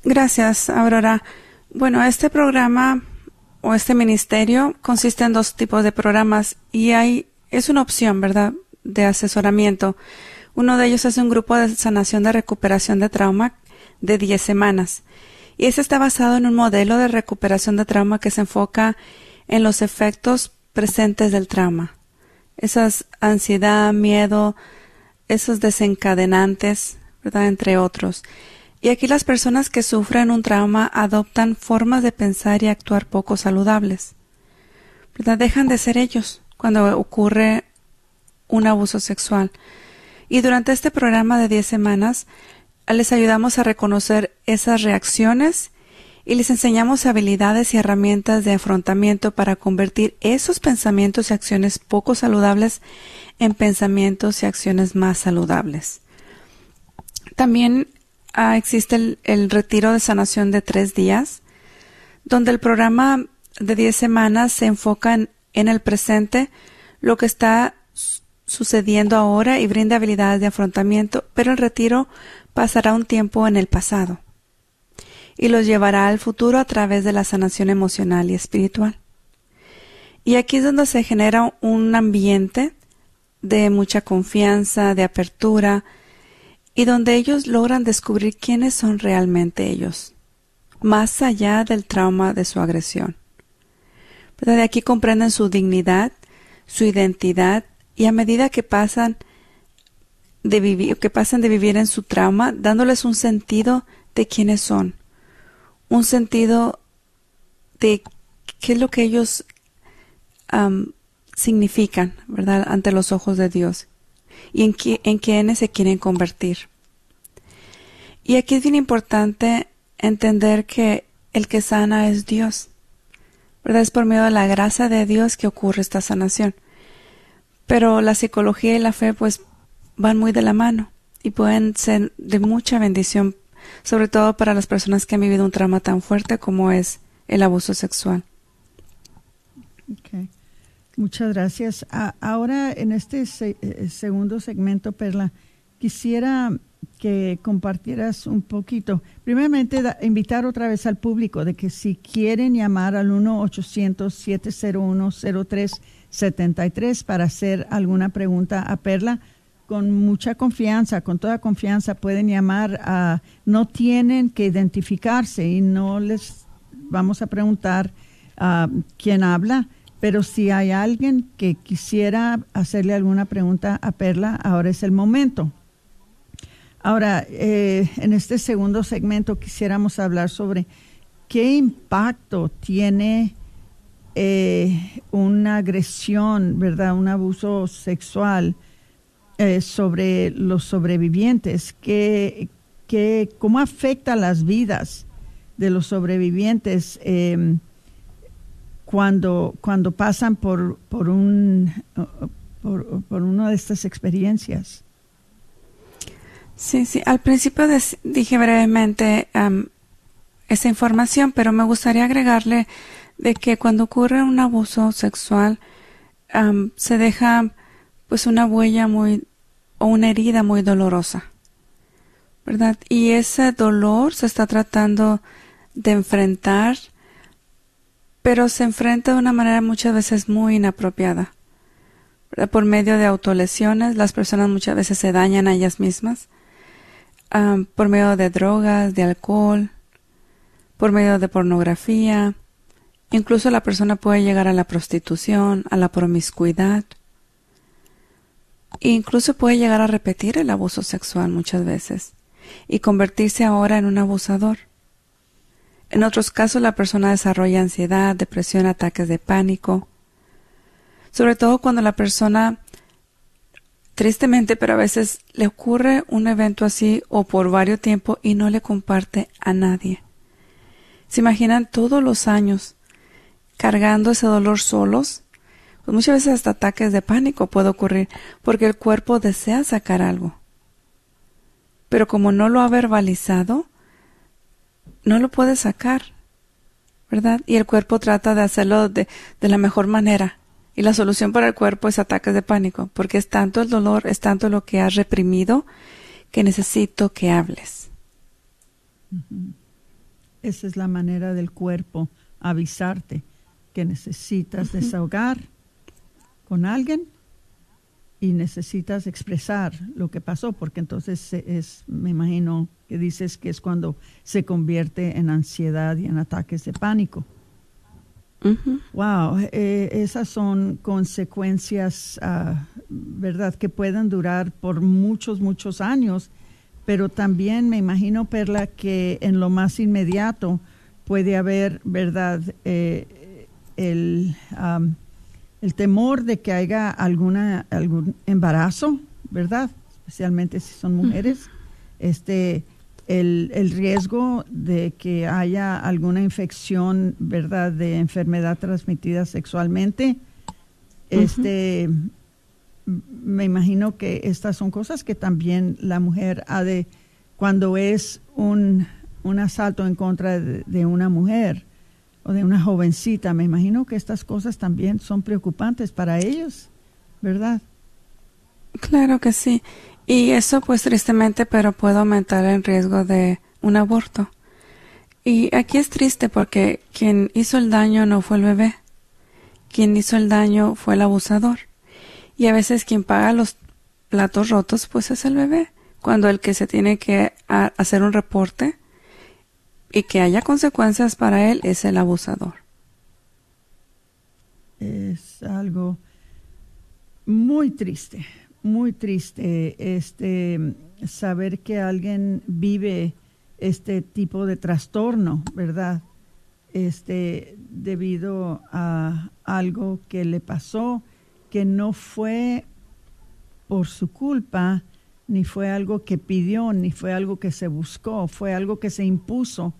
gracias, Aurora. Bueno, este programa o este ministerio consiste en dos tipos de programas y hay es una opción, ¿verdad?, de asesoramiento. Uno de ellos es un grupo de sanación de recuperación de trauma de 10 semanas. Y ese está basado en un modelo de recuperación de trauma que se enfoca en los efectos presentes del trauma. Esas ansiedad, miedo, esos desencadenantes, ¿verdad? Entre otros. Y aquí las personas que sufren un trauma adoptan formas de pensar y actuar poco saludables. Dejan de ser ellos cuando ocurre un abuso sexual. Y durante este programa de 10 semanas, les ayudamos a reconocer esas reacciones y les enseñamos habilidades y herramientas de afrontamiento para convertir esos pensamientos y acciones poco saludables en pensamientos y acciones más saludables. También ah, existe el, retiro de sanación de tres días, donde el programa de diez semanas se enfoca en, en el presente, lo que está sucediendo ahora y brinda habilidades de afrontamiento, pero el retiro pasará un tiempo en el pasado y los llevará al futuro a través de la sanación emocional y espiritual. Y aquí es donde se genera un ambiente de mucha confianza, de apertura, y donde ellos logran descubrir quiénes son realmente ellos, más allá del trauma de su agresión. Pero de aquí comprenden su dignidad, su identidad, y a medida que pasan de vivir, que pasan de vivir en su trauma, dándoles un sentido de quiénes son, un sentido de qué es lo que ellos significan, ¿verdad?, ante los ojos de Dios y en, qué, en quiénes se quieren convertir. Y aquí es bien importante entender que el que sana es Dios, ¿verdad? Es por medio de la gracia de Dios que ocurre esta sanación. Pero la psicología y la fe, pues, van muy de la mano y pueden ser de mucha bendición, sobre todo para las personas que han vivido un trauma tan fuerte como es el abuso sexual. Muchas gracias. ahora, en este eh, segundo segmento, Perla, quisiera que compartieras un poquito. Primeramente, invitar otra vez al público de que si quieren llamar al 1-800-701-0373 para hacer alguna pregunta a Perla, con mucha confianza, con toda confianza pueden llamar a, no tienen que identificarse y no les vamos a preguntar a quién habla, pero si hay alguien que quisiera hacerle alguna pregunta a Perla, ahora es el momento. Ahora, eh, en este segundo segmento quisiéramos hablar sobre qué impacto tiene eh, una agresión, ¿verdad? Un abuso sexual eh, sobre los sobrevivientes, que, que, cómo afecta las vidas de los sobrevivientes cuando, cuando pasan por, por, un, por, por una de estas experiencias. Sí, sí. Al principio dije brevemente esa información, pero me gustaría agregarle de que cuando ocurre un abuso sexual se deja pues una huella muy o una herida muy dolorosa, ¿verdad? Y ese dolor se está tratando de enfrentar pero se enfrenta de una manera muchas veces muy inapropiada. Por medio de autolesiones, las personas muchas veces se dañan a ellas mismas, por medio de drogas, de alcohol, por medio de pornografía, incluso la persona puede llegar a la prostitución, a la promiscuidad, e incluso puede llegar a repetir el abuso sexual muchas veces y convertirse ahora en un abusador. En otros casos la persona desarrolla ansiedad, depresión, ataques de pánico, sobre todo cuando la persona tristemente, pero a veces le ocurre un evento así o por varios tiempos y no le comparte a nadie. ¿Se imaginan todos los años cargando ese dolor solos? Pues muchas veces hasta ataques de pánico puede ocurrir porque el cuerpo desea sacar algo. Pero como no lo ha verbalizado, no lo puede sacar, ¿verdad? Y el cuerpo trata de hacerlo de, de la mejor manera. Y la solución para el cuerpo es ataques de pánico, porque es tanto el dolor, es tanto lo que has reprimido, que necesito que hables. Esa es la manera del cuerpo avisarte que necesitas desahogar con alguien y necesitas expresar lo que pasó, porque entonces es, me imagino que dices que es cuando se convierte en ansiedad y en ataques de pánico. Wow, eh, esas son consecuencias, ah, ¿verdad?, que pueden durar por muchos, muchos años, pero también me imagino, Perla, que en lo más inmediato puede haber, ¿verdad?, eh, el, el temor de que haya alguna, algún embarazo, ¿verdad?, especialmente si son mujeres, este el, riesgo de que haya alguna infección, ¿verdad?, de enfermedad transmitida sexualmente. Este, me imagino que estas son cosas que también la mujer ha de, cuando es un, un asalto en contra de, una mujer o de una jovencita, me imagino que estas cosas también son preocupantes para ellos, ¿verdad? Claro que sí. Y eso pues tristemente, pero puede aumentar el riesgo de un aborto. Y aquí es triste porque quien hizo el daño no fue el bebé. Quien hizo el daño fue el abusador. Y a veces quien paga los platos rotos pues es el bebé. Cuando el que se tiene que hacer un reporte y que haya consecuencias para él es el abusador. Es algo muy triste, muy triste este saber que alguien vive este tipo de trastorno, ¿verdad? Este debido a algo que le pasó que no fue por su culpa, ni fue algo que pidió, ni fue algo que se buscó, fue algo que se impuso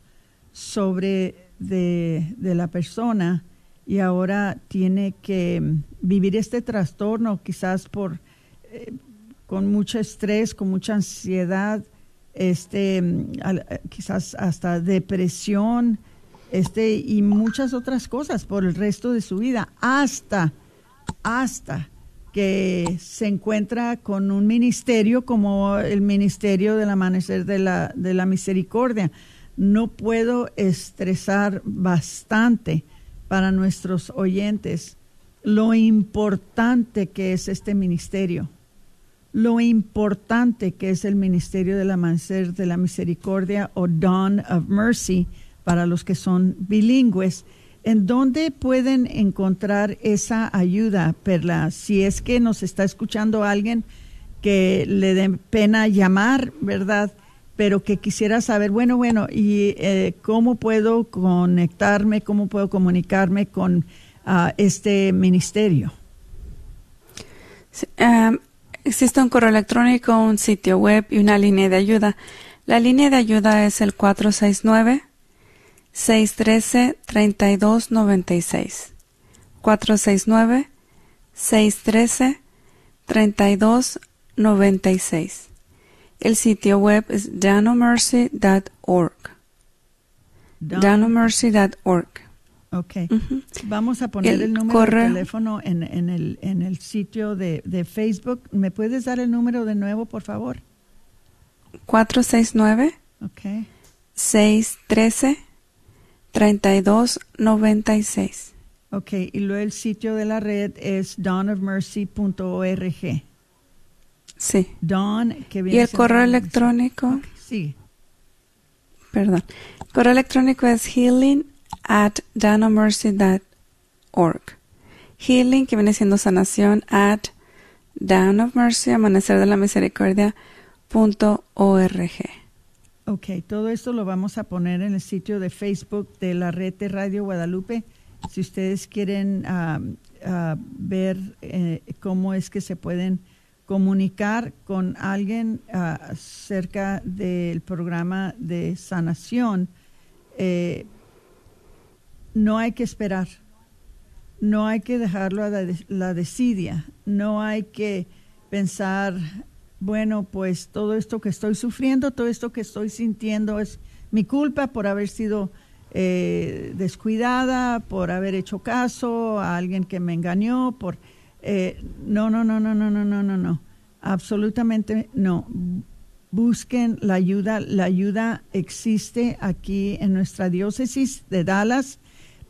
sobre de, de la persona y ahora tiene que vivir este trastorno quizás por eh, con mucho estrés, con mucha ansiedad, este, quizás hasta depresión, este, y muchas otras cosas por el resto de su vida, hasta, hasta que se encuentra con un ministerio como el Ministerio del Amanecer de la, de la Misericordia. No puedo estresar bastante para nuestros oyentes lo importante que es este ministerio lo importante que es el Ministerio del Amanecer de la Misericordia o Dawn of Mercy para los que son bilingües. ¿En dónde pueden encontrar esa ayuda, Perla? Si es que nos está escuchando alguien que le dé pena llamar, ¿verdad? Pero que quisiera saber, bueno, bueno, ¿y eh, cómo puedo conectarme, cómo puedo comunicarme con ah, este ministerio? Existe un correo electrónico, un sitio web y una línea de ayuda. La línea de ayuda es el 469-613-3296. 469-613-3296. El sitio web es danomercy.org. danomercy.org. Ok. Vamos a poner el, número de teléfono en, en, el, en el sitio de, de, Facebook. ¿Me puedes dar el número de nuevo, por favor? 469 okay. 613 3296. Ok, y luego el sitio de la red es dawnofmercy.org. Sí. Dawn, que viene Y el correo electrónico. Sí. Perdón. El correo electrónico es healing at downofmercy.org. Healing, que viene siendo sanación, at down of mercy, amanecer de la misericordia, punto org. Ok, todo esto lo vamos a poner en el sitio de Facebook de la red de Radio Guadalupe. Si ustedes quieren ah, ah, ver eh, cómo es que se pueden comunicar con alguien ah, acerca del programa de sanación, eh, no hay que esperar, no hay que dejarlo a la, la desidia, no hay que pensar, bueno, pues todo esto que estoy sufriendo, todo esto que estoy sintiendo es mi culpa por haber sido eh, descuidada, por haber hecho caso a alguien que me engañó, por... eh, no, no, no, no, no, no, no, no, no, absolutamente no. Busquen la ayuda, la ayuda existe aquí en nuestra diócesis de Dallas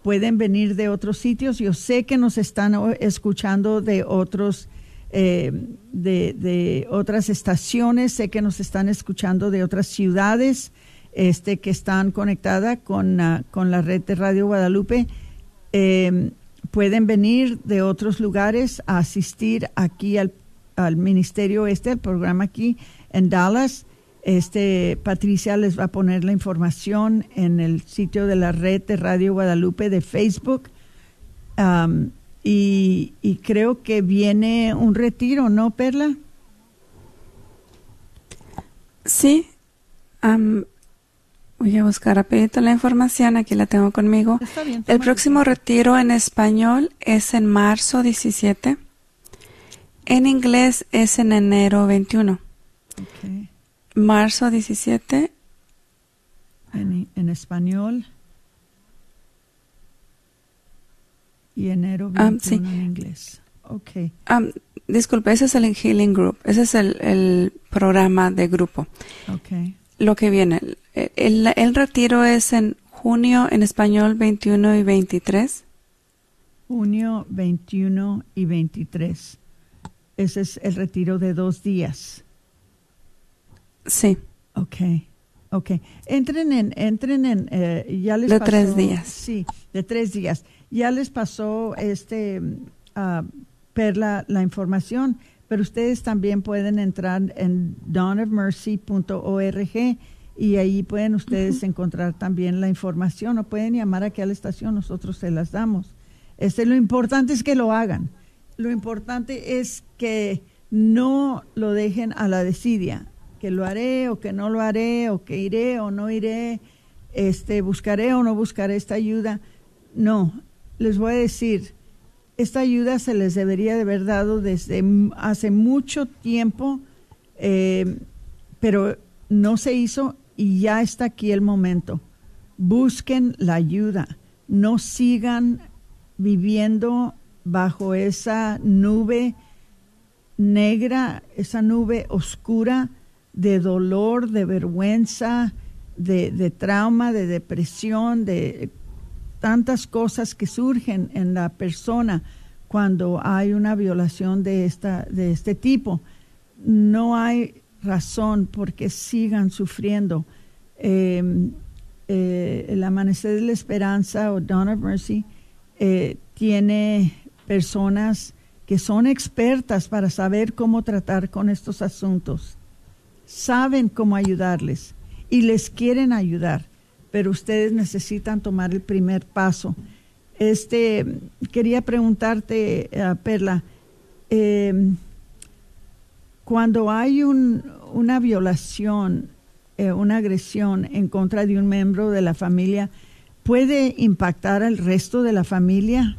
pueden venir de otros sitios. Yo sé que nos están escuchando de otros eh, de, de otras estaciones, sé que nos están escuchando de otras ciudades este, que están conectadas con, ah, con la red de Radio Guadalupe. Eh, pueden venir de otros lugares a asistir aquí al, al ministerio este, al programa aquí en Dallas. Este Patricia les va a poner la información en el sitio de la red de Radio Guadalupe de Facebook. Y, y creo que viene un retiro, ¿no, Perla? Sí. am, voy a buscar rapidito la información, aquí la tengo conmigo. Está bien, El próximo retiro en español es en marzo 17. En inglés es en enero 21. Ok. Marzo 17. En, en español. Y enero Ah, 21 sí. en inglés. Ok. am, disculpe, ese es el Healing Group. Ese es el, el programa de grupo. Ok. Lo que viene. El, el- el retiro es en junio en español 21 y 23. Junio 21 y 23. Ese es el retiro de dos días. Sí. Ok, ok. Entren en, entren en, eh, ya les De pasó- tres días. Sí, de tres días. Ya les pasó este a Perla la información, pero ustedes también pueden entrar en dawnofmercy.org y ahí pueden ustedes encontrar también la información o pueden llamar aquí a la estación, nosotros se las damos. Este, lo importante es que lo hagan. Lo importante es que no lo dejen a la desidia, que lo haré o que no lo haré, o que iré o no iré, este, buscaré o no buscaré esta ayuda. No, les voy a decir, esta ayuda se les debería de haber dado desde hace mucho tiempo, eh, pero no se hizo y ya está aquí el momento. Busquen la ayuda, no sigan viviendo bajo esa nube negra, esa nube oscura de dolor, de vergüenza, de, de trauma, de depresión, de tantas cosas que surgen en la persona cuando hay una violación de, esta, de este tipo. No hay razón por que sigan sufriendo. Eh, eh, el Amanecer de la Esperanza o Dawn of Mercy eh, tiene personas que son expertas para saber cómo tratar con estos asuntos. Saben cómo ayudarles y les quieren ayudar, pero ustedes necesitan tomar el primer paso. Este, quería preguntarte, eh, Perla, eh, cuando hay un, una violación, eh, una agresión en contra de un miembro de la familia, ¿puede impactar al resto de la familia?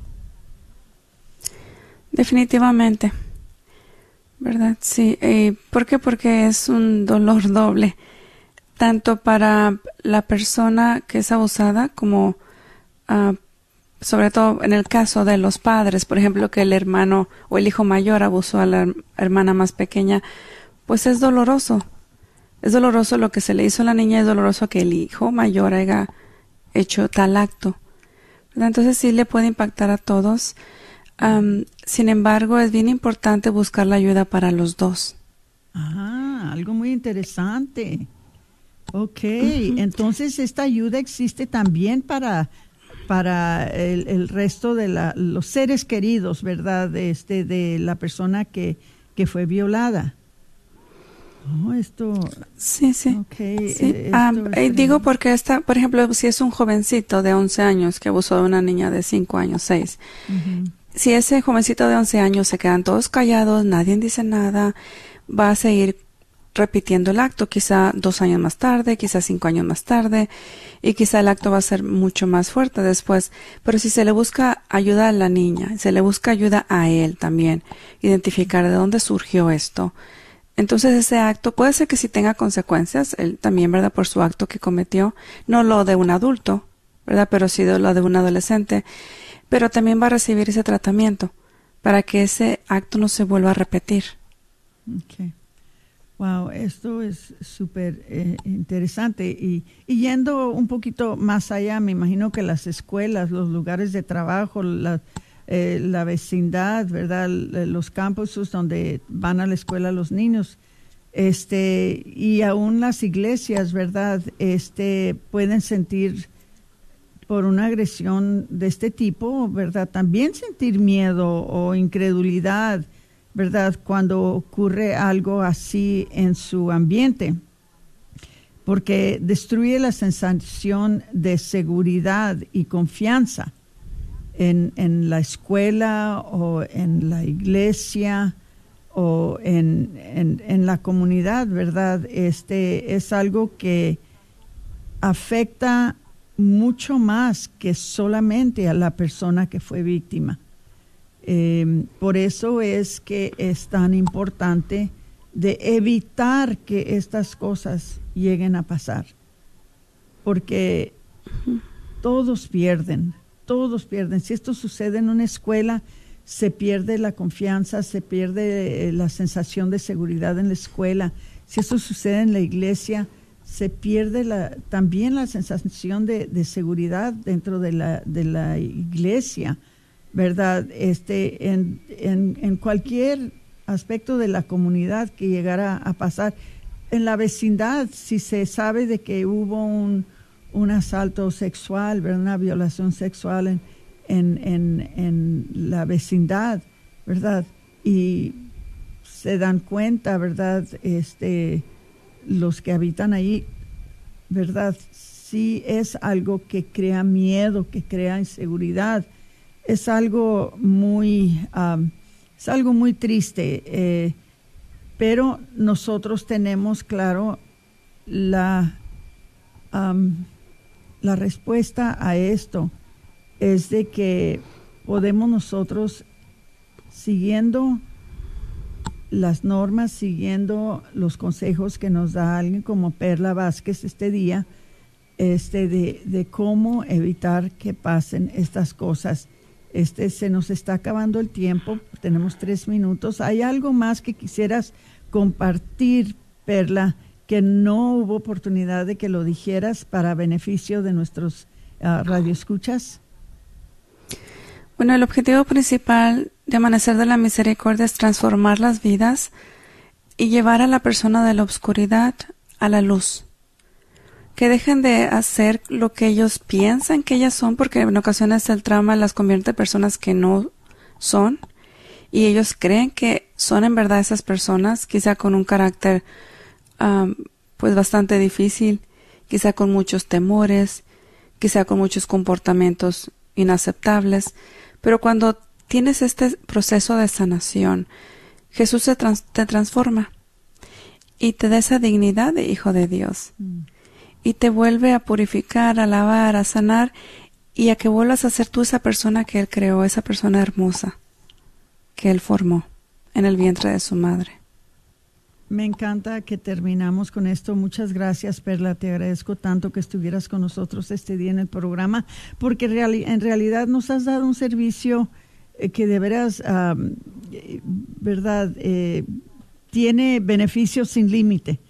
Definitivamente. ¿Verdad? Sí. Eh, ¿Por qué? Porque es un dolor doble, tanto para la persona que es abusada como, ah, sobre todo en el caso de los padres, por ejemplo, que el hermano o el hijo mayor abusó a la her- hermana más pequeña, pues es doloroso. Es doloroso lo que se le hizo a la niña, es doloroso que el hijo mayor haya hecho tal acto. Entonces sí le puede impactar a todos. Sin embargo, es bien importante buscar la ayuda para los dos. Ah, algo muy interesante. Ok, entonces esta ayuda existe también para, para el, resto de la, los seres queridos, ¿verdad? Este, de la persona que, que fue violada. Oh, esto. Sí, sí. Eh, ah, eh, digo porque esta, por ejemplo, si es un jovencito de 11 años que abusó de una niña de 5 años, 6. Si ese jovencito de 11 años se quedan todos callados, nadie dice nada, va a seguir repitiendo el acto, quizá dos años más tarde, quizá cinco años más tarde, y quizá el acto va a ser mucho más fuerte después. Pero si se le busca ayuda a la niña, se le busca ayuda a él también, identificar de dónde surgió esto. Entonces ese acto puede ser que sí tenga consecuencias, él también, ¿verdad? Por su acto que cometió, no lo de un adulto, ¿verdad? Pero sí de lo de un adolescente, pero también va a recibir ese tratamiento para que ese acto no se vuelva a repetir. Wow, esto es súper eh, interesante. Y, yendo un poquito más allá, me imagino que las escuelas, los lugares de trabajo, la, eh, la vecindad, ¿verdad? Los campuses donde van a la escuela los niños, este, y aún las iglesias, ¿verdad? Este, pueden sentir por una agresión de este tipo, ¿verdad? También sentir miedo o incredulidad ¿verdad? Cuando ocurre algo así en su ambiente, porque destruye la sensación de seguridad y confianza en, en la escuela o en la iglesia o en, en, la comunidad, ¿verdad? Este es algo que afecta mucho más que solamente a la persona que fue víctima. Eh, por eso es que es tan importante de evitar que estas cosas lleguen a pasar, porque todos pierden, todos pierden. Si esto sucede en una escuela, se pierde la confianza, se pierde eh, la sensación de seguridad en la escuela. Si esto sucede en la iglesia, se pierde la, también la sensación de, seguridad dentro de la, de la iglesia. ¿verdad? Este, en, en, cualquier aspecto de la comunidad que llegara a pasar. En la vecindad, si se sabe de que hubo un, asalto sexual, una violación sexual en, en, en, la vecindad, ¿verdad? Y se dan cuenta, ¿verdad? Este, los que habitan ahí, ¿verdad? Sí es algo que crea miedo, que crea inseguridad es algo muy, es algo muy triste, eh, pero nosotros tenemos claro la, la respuesta a esto es de que podemos nosotros siguiendo las normas, siguiendo los consejos que nos da alguien como Perla Vázquez este día, este de, de cómo evitar que pasen estas cosas este, se nos está acabando el tiempo, tenemos tres minutos. ¿Hay algo más que quisieras compartir, Perla, que no hubo oportunidad de que lo dijeras para beneficio de nuestros uh, radioescuchas? Bueno, el objetivo principal de Amanecer de la Misericordia es transformar las vidas y llevar a la persona de la oscuridad a la luz. Que dejen de hacer lo que ellos piensan que ellas son, porque en ocasiones el trauma las convierte en personas que no son y ellos creen que son en verdad esas personas, quizá con un carácter pues bastante difícil, quizá con muchos temores, quizá con muchos comportamientos inaceptables, pero cuando tienes este proceso de sanación, Jesús te transforma y te da esa dignidad de hijo de Dios. Mm y te vuelve a purificar, a lavar, a sanar y a que vuelvas a ser tú esa persona que Él creó, esa persona hermosa que Él formó en el vientre de su madre. Me encanta que terminamos con esto. Muchas gracias, Perla. Te agradezco tanto que estuvieras con nosotros este día en el programa, porque en realidad nos has dado un servicio que de veras, ¿verdad? Eh, tiene beneficios sin límite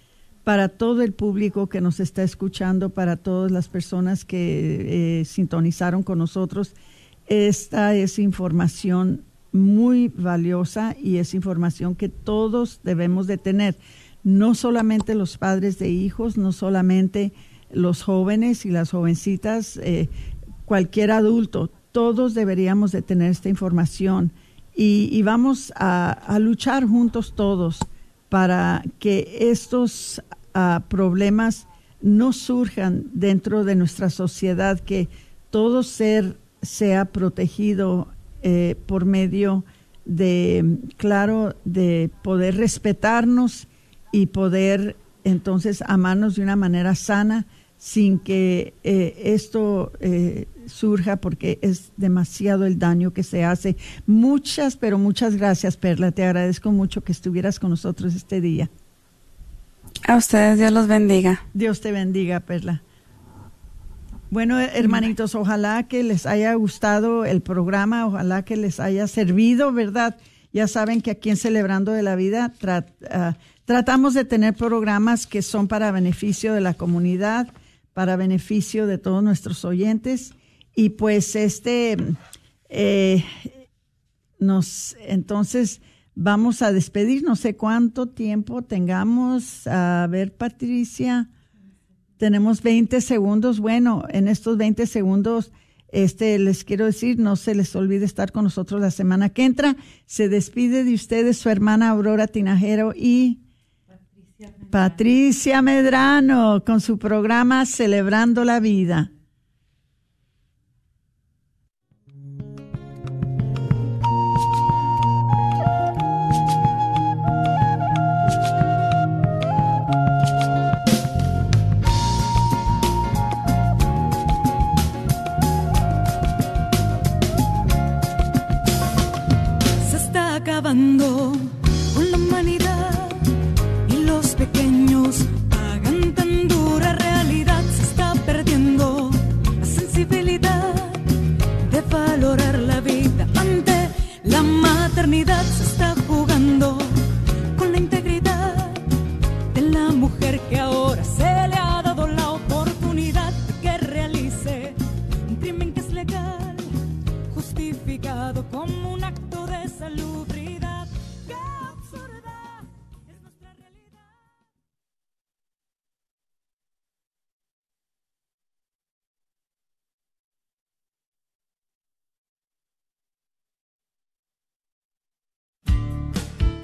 para todo el público que nos está escuchando, para todas las personas que eh, sintonizaron con nosotros. Esta es información muy valiosa y es información que todos debemos de tener, no solamente los padres de hijos, no solamente los jóvenes y las jovencitas, eh, cualquier adulto, todos deberíamos de tener esta información y, vamos a, luchar juntos todos para que estos ah, problemas no surjan dentro de nuestra sociedad, que todo ser sea protegido eh, por medio de, claro, de poder respetarnos y poder entonces amarnos de una manera sana sin que eh, esto eh, surja porque es demasiado el daño que se hace. Muchas, pero muchas gracias, Perla. Te agradezco mucho que estuvieras con nosotros este día. A ustedes, Dios los bendiga. Dios te bendiga, Perla. Bueno, hermanitos, ojalá que les haya gustado el programa, ojalá que les haya servido, ¿verdad? Ya saben que aquí en Celebrando de la Vida ah, tratamos de tener programas que son para beneficio de la comunidad, para beneficio de todos nuestros oyentes y pues este, eh, nos, entonces vamos a despedir, no sé cuánto tiempo tengamos. A ver, Patricia, tenemos 20 segundos. Bueno, en estos 20 segundos, este, les quiero decir, no se les olvide estar con nosotros la semana que entra. Se despide de ustedes su hermana Aurora Tinajero y Patricia Medrano con su programa Celebrando la Vida.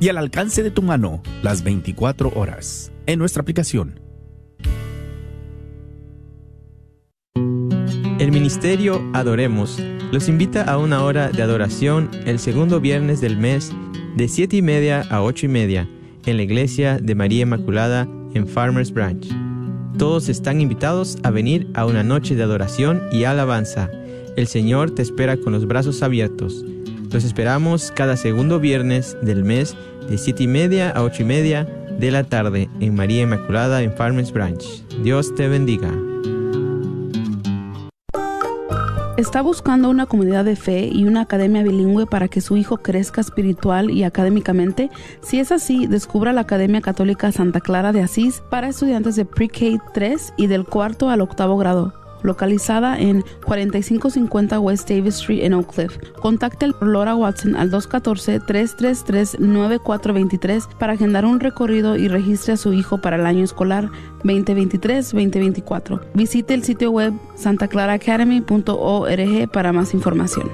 y al alcance de tu mano las 24 horas en nuestra aplicación. El Ministerio Adoremos los invita a una hora de adoración el segundo viernes del mes de 7 y media a 8 y media en la iglesia de María Inmaculada en Farmers Branch. Todos están invitados a venir a una noche de adoración y alabanza. El Señor te espera con los brazos abiertos los esperamos cada segundo viernes del mes de 7 y media a 8 y media de la tarde en María Inmaculada en Farmers Branch. Dios te bendiga. ¿Está buscando una comunidad de fe y una academia bilingüe para que su hijo crezca espiritual y académicamente? Si es así, descubra la Academia Católica Santa Clara de Asís para estudiantes de Pre-K 3 y del cuarto al octavo grado localizada en 4550 West Davis Street en Oak Cliff. Contacte a Laura Watson al 214-333-9423 para agendar un recorrido y registre a su hijo para el año escolar 2023-2024. Visite el sitio web santaclaraacademy.org para más información.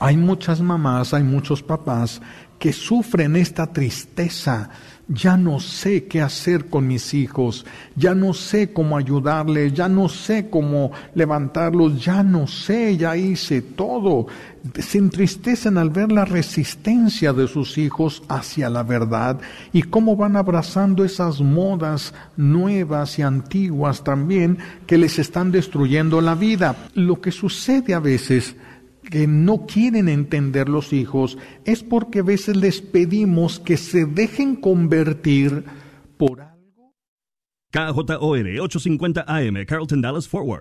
Hay muchas mamás, hay muchos papás que sufren esta tristeza. Ya no sé qué hacer con mis hijos, ya no sé cómo ayudarles, ya no sé cómo levantarlos, ya no sé, ya hice todo. Se entristecen al ver la resistencia de sus hijos hacia la verdad y cómo van abrazando esas modas nuevas y antiguas también que les están destruyendo la vida. Lo que sucede a veces que no quieren entender los hijos es porque a veces les pedimos que se dejen convertir por KJOR 850 AM, Carlton Dallas Forward.